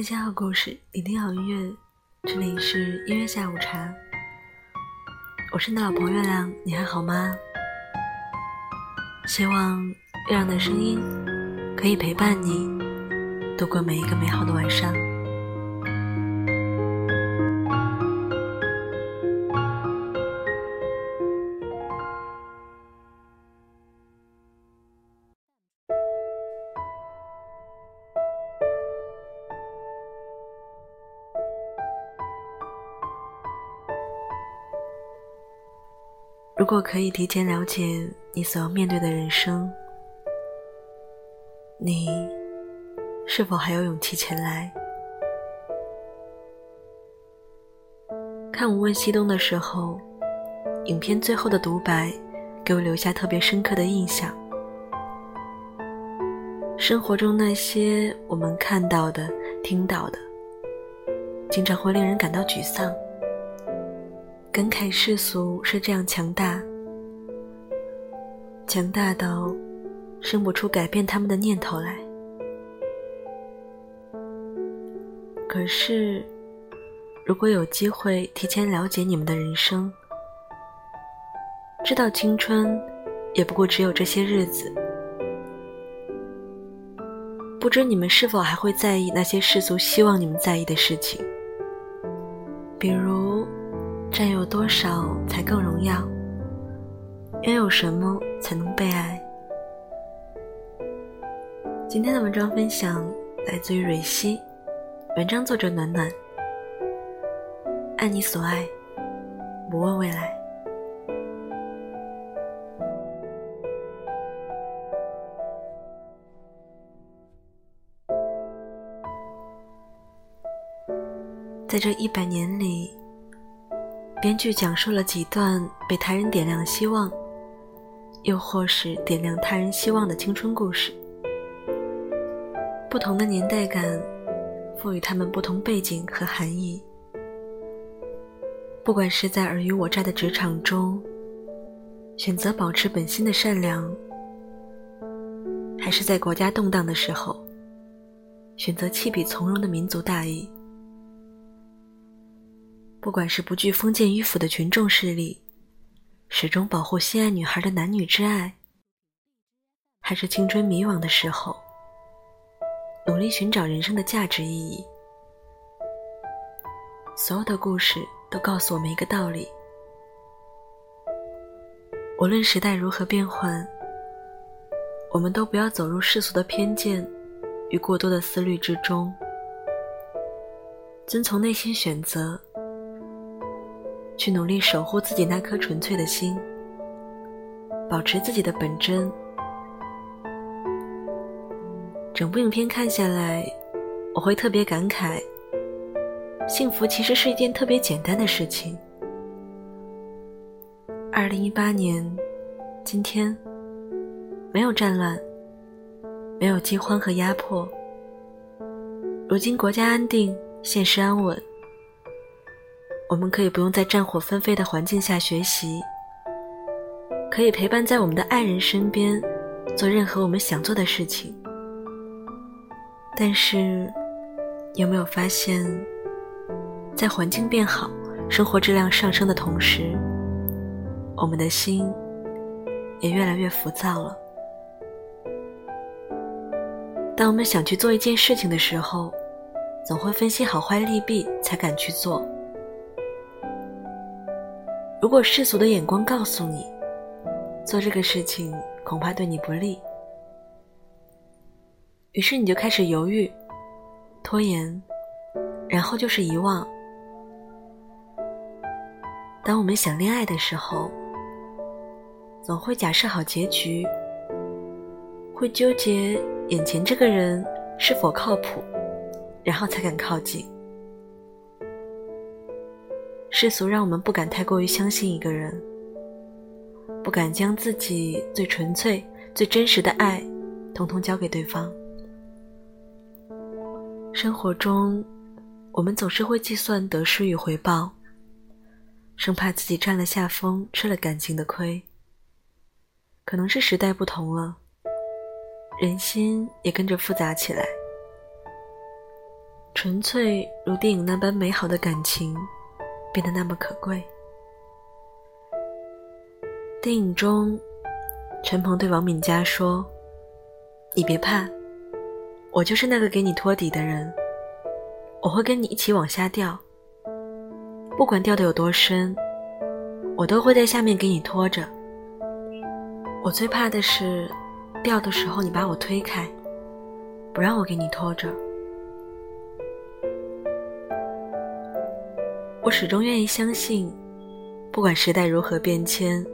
分享好故事，聆听好音乐，这里是音乐下午茶。我是你的老朋友月亮，你还好吗？希望月亮的声音可以陪伴你度过每一个美好的晚上。果可以提前了解你所要面对的人生，你是否还有勇气前来？看《无问西东》的时候，影片最后的独白给我留下特别深刻的印象。生活中那些我们看到的、听到的，经常会令人感到沮丧。感慨世俗是这样强大，强大到生不出改变他们的念头来。可是，如果有机会提前了解你们的人生，知道青春也不过只有这些日子，不知你们是否还会在意那些世俗希望你们在意的事情，比如。多少才更荣耀？拥有什么才能被爱？今天的文章分享来自于蕊希，文章作者暖暖。爱你所爱，不问未来。在这一百年里。编剧讲述了几段被他人点亮希望，又或是点亮他人希望的青春故事。不同的年代感，赋予他们不同背景和含义。不管是在尔虞我诈的职场中，选择保持本心的善良，还是在国家动荡的时候，选择弃笔从容的民族大义。不管是不惧封建迂腐的群众势力，始终保护心爱女孩的男女之爱，还是青春迷惘的时候，努力寻找人生的价值意义，所有的故事都告诉我们一个道理：无论时代如何变换，我们都不要走入世俗的偏见与过多的思虑之中，遵从内心选择。去努力守护自己那颗纯粹的心，保持自己的本真。整部影片看下来，我会特别感慨：幸福其实是一件特别简单的事情。二零一八年，今天，没有战乱，没有饥荒和压迫。如今国家安定，现实安稳。我们可以不用在战火纷飞的环境下学习，可以陪伴在我们的爱人身边，做任何我们想做的事情。但是，有没有发现，在环境变好、生活质量上升的同时，我们的心也越来越浮躁了？当我们想去做一件事情的时候，总会分析好坏利弊，才敢去做。如果世俗的眼光告诉你，做这个事情恐怕对你不利，于是你就开始犹豫、拖延，然后就是遗忘。当我们想恋爱的时候，总会假设好结局，会纠结眼前这个人是否靠谱，然后才敢靠近。世俗让我们不敢太过于相信一个人，不敢将自己最纯粹、最真实的爱，统统交给对方。生活中，我们总是会计算得失与回报，生怕自己占了下风，吃了感情的亏。可能是时代不同了，人心也跟着复杂起来。纯粹如电影那般美好的感情，变得那么可贵。电影中，陈鹏对王敏佳说：“你别怕，我就是那个给你托底的人，我会跟你一起往下掉，不管掉的有多深，我都会在下面给你拖着。我最怕的是，掉的时候你把我推开，不让我给你拖着。”我始终愿意相信，不管时代如何变迁，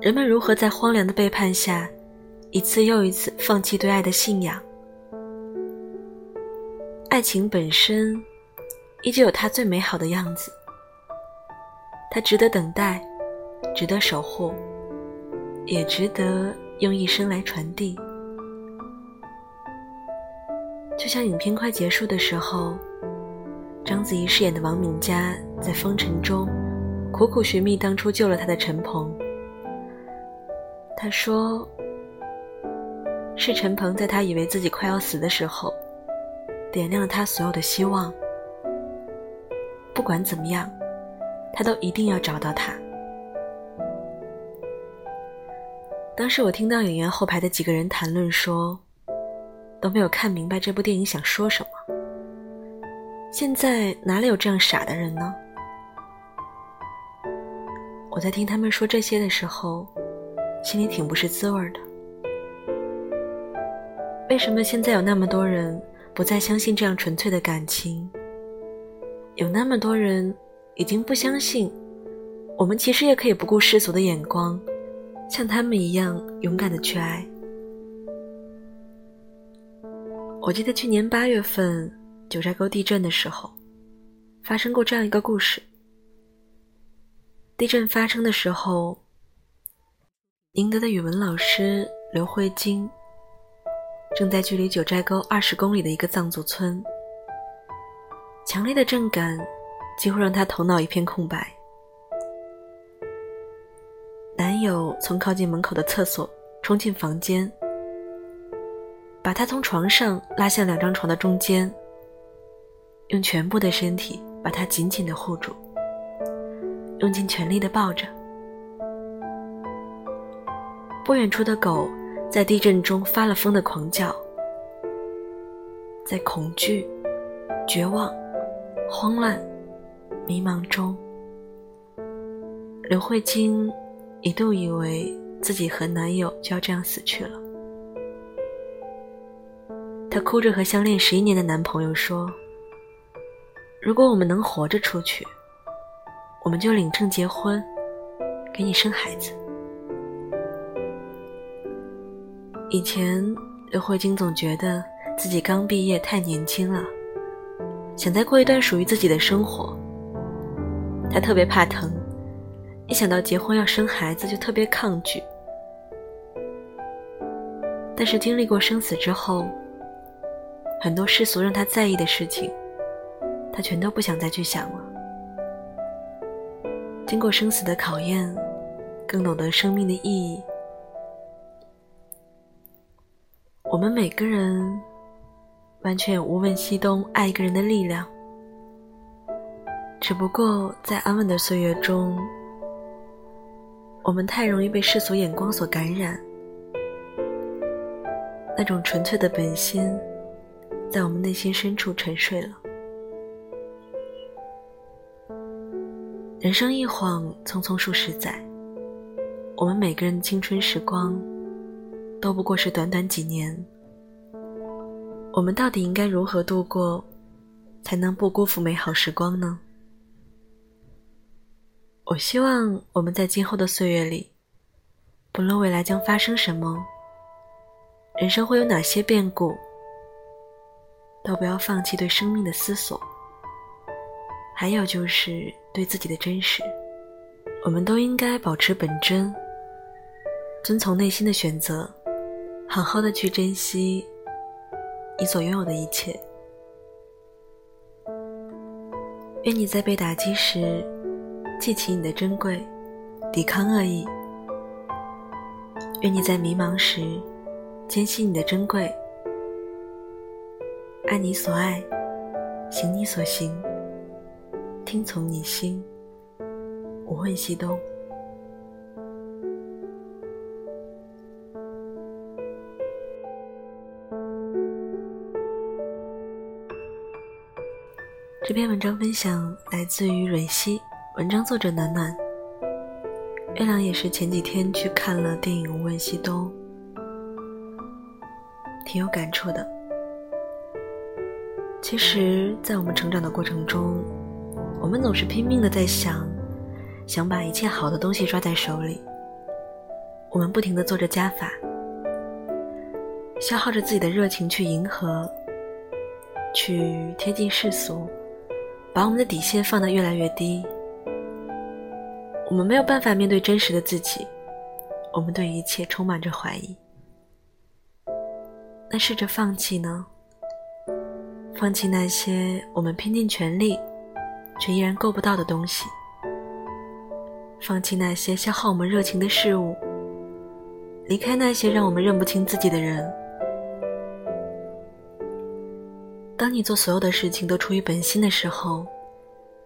人们如何在荒凉的背叛下，一次又一次放弃对爱的信仰，爱情本身依旧有它最美好的样子。它值得等待，值得守护，也值得用一生来传递。就像影片快结束的时候。章子怡饰演的王敏佳在风尘中苦苦寻觅当初救了她的陈鹏。她说：“是陈鹏在她以为自己快要死的时候，点亮了她所有的希望。不管怎么样，她都一定要找到他。”当时我听到影院后排的几个人谈论说，都没有看明白这部电影想说什么。现在哪里有这样傻的人呢？我在听他们说这些的时候，心里挺不是滋味的。为什么现在有那么多人不再相信这样纯粹的感情？有那么多人已经不相信，我们其实也可以不顾世俗的眼光，像他们一样勇敢的去爱。我记得去年八月份。九寨沟地震的时候，发生过这样一个故事。地震发生的时候，宁德的语文老师刘慧晶正在距离九寨沟二十公里的一个藏族村。强烈的震感几乎让他头脑一片空白。男友从靠近门口的厕所冲进房间，把他从床上拉向两张床的中间。用全部的身体把他紧紧的护住，用尽全力的抱着。不远处的狗在地震中发了疯的狂叫，在恐惧、绝望、慌乱、迷茫中，刘慧晶一度以为自己和男友就要这样死去了。她哭着和相恋十一年的男朋友说。如果我们能活着出去，我们就领证结婚，给你生孩子。以前刘慧晶总觉得自己刚毕业太年轻了，想再过一段属于自己的生活。她特别怕疼，一想到结婚要生孩子就特别抗拒。但是经历过生死之后，很多世俗让她在意的事情。他全都不想再去想了。经过生死的考验，更懂得生命的意义。我们每个人完全有无问西东爱一个人的力量，只不过在安稳的岁月中，我们太容易被世俗眼光所感染，那种纯粹的本心，在我们内心深处沉睡了。人生一晃，匆匆数十载。我们每个人的青春时光，都不过是短短几年。我们到底应该如何度过，才能不辜负美好时光呢？我希望我们在今后的岁月里，不论未来将发生什么，人生会有哪些变故，都不要放弃对生命的思索。还有就是对自己的真实，我们都应该保持本真，遵从内心的选择，好好的去珍惜你所拥有的一切。愿你在被打击时记起你的珍贵，抵抗恶意；愿你在迷茫时坚信你的珍贵，爱你所爱，行你所行，听从你心，无问西东。这篇文章分享来自于蕊希，文章作者暖暖。月亮也是前几天去看了电影《无问西东》，挺有感触的。其实，在我们成长的过程中，我们总是拼命的在想，想把一切好的东西抓在手里。我们不停的做着加法，消耗着自己的热情去迎合，去贴近世俗。把我们的底线放得越来越低，我们没有办法面对真实的自己，我们对一切充满着怀疑。那试着放弃呢？放弃那些我们拼尽全力却依然够不到的东西，放弃那些消耗我们热情的事物，离开那些让我们认不清自己的人。当你做所有的事情都出于本心的时候，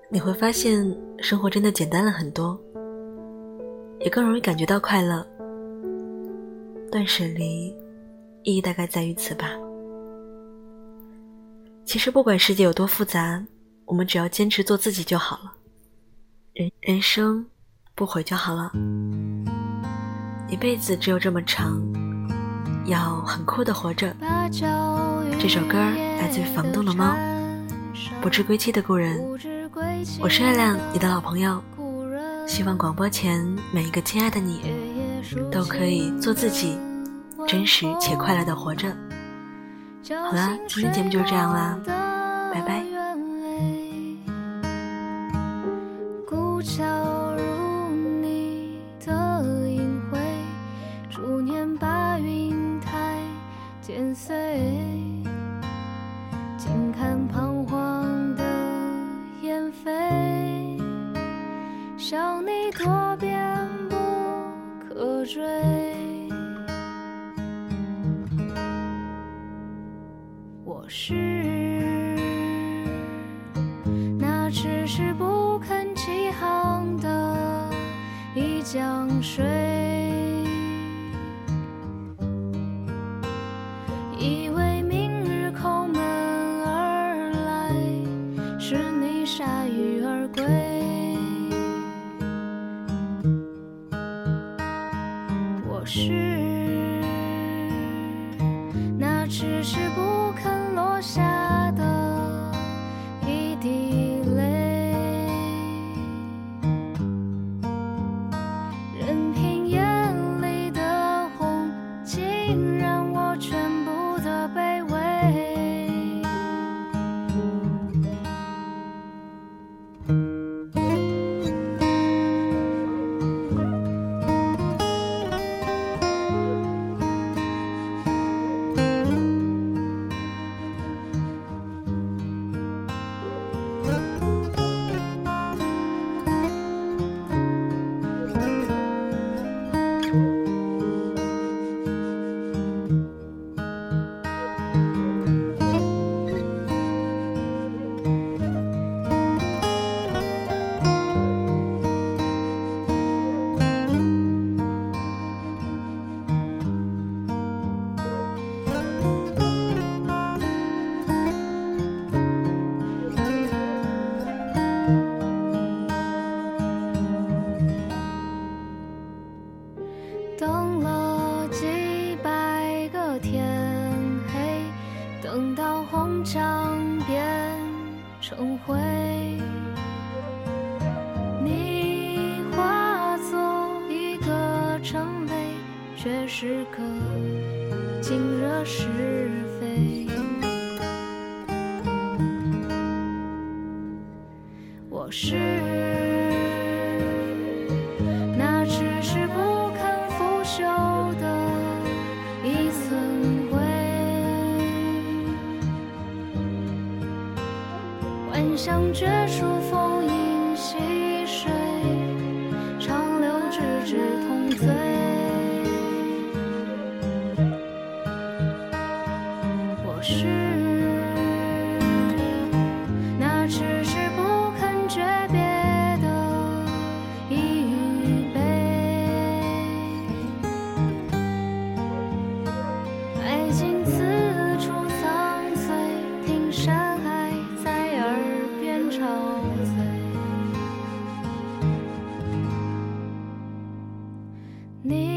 你会发现生活真的简单了很多，也更容易感觉到快乐。断舍离，意义大概在于此吧。其实不管世界有多复杂，我们只要坚持做自己就好了。人人生不悔就好了。一辈子只有这么长，要很酷的活着。这首歌来自于房东的猫，不知归期的故人。我是月亮，你的老朋友。希望广播前每一个亲爱的你，都可以做自己，真实且快乐的活着。好啦，今天节目就是这样啦，拜拜。像你多变不可追。我是那迟迟不肯起航的一桨是，那只是。却是个惊惹是非。我是那迟迟不肯腐朽的一寸灰。幻想绝处逢迎溪水长流直至同醉。是那迟迟不肯诀别的依依，爱处，听山海在耳边。你。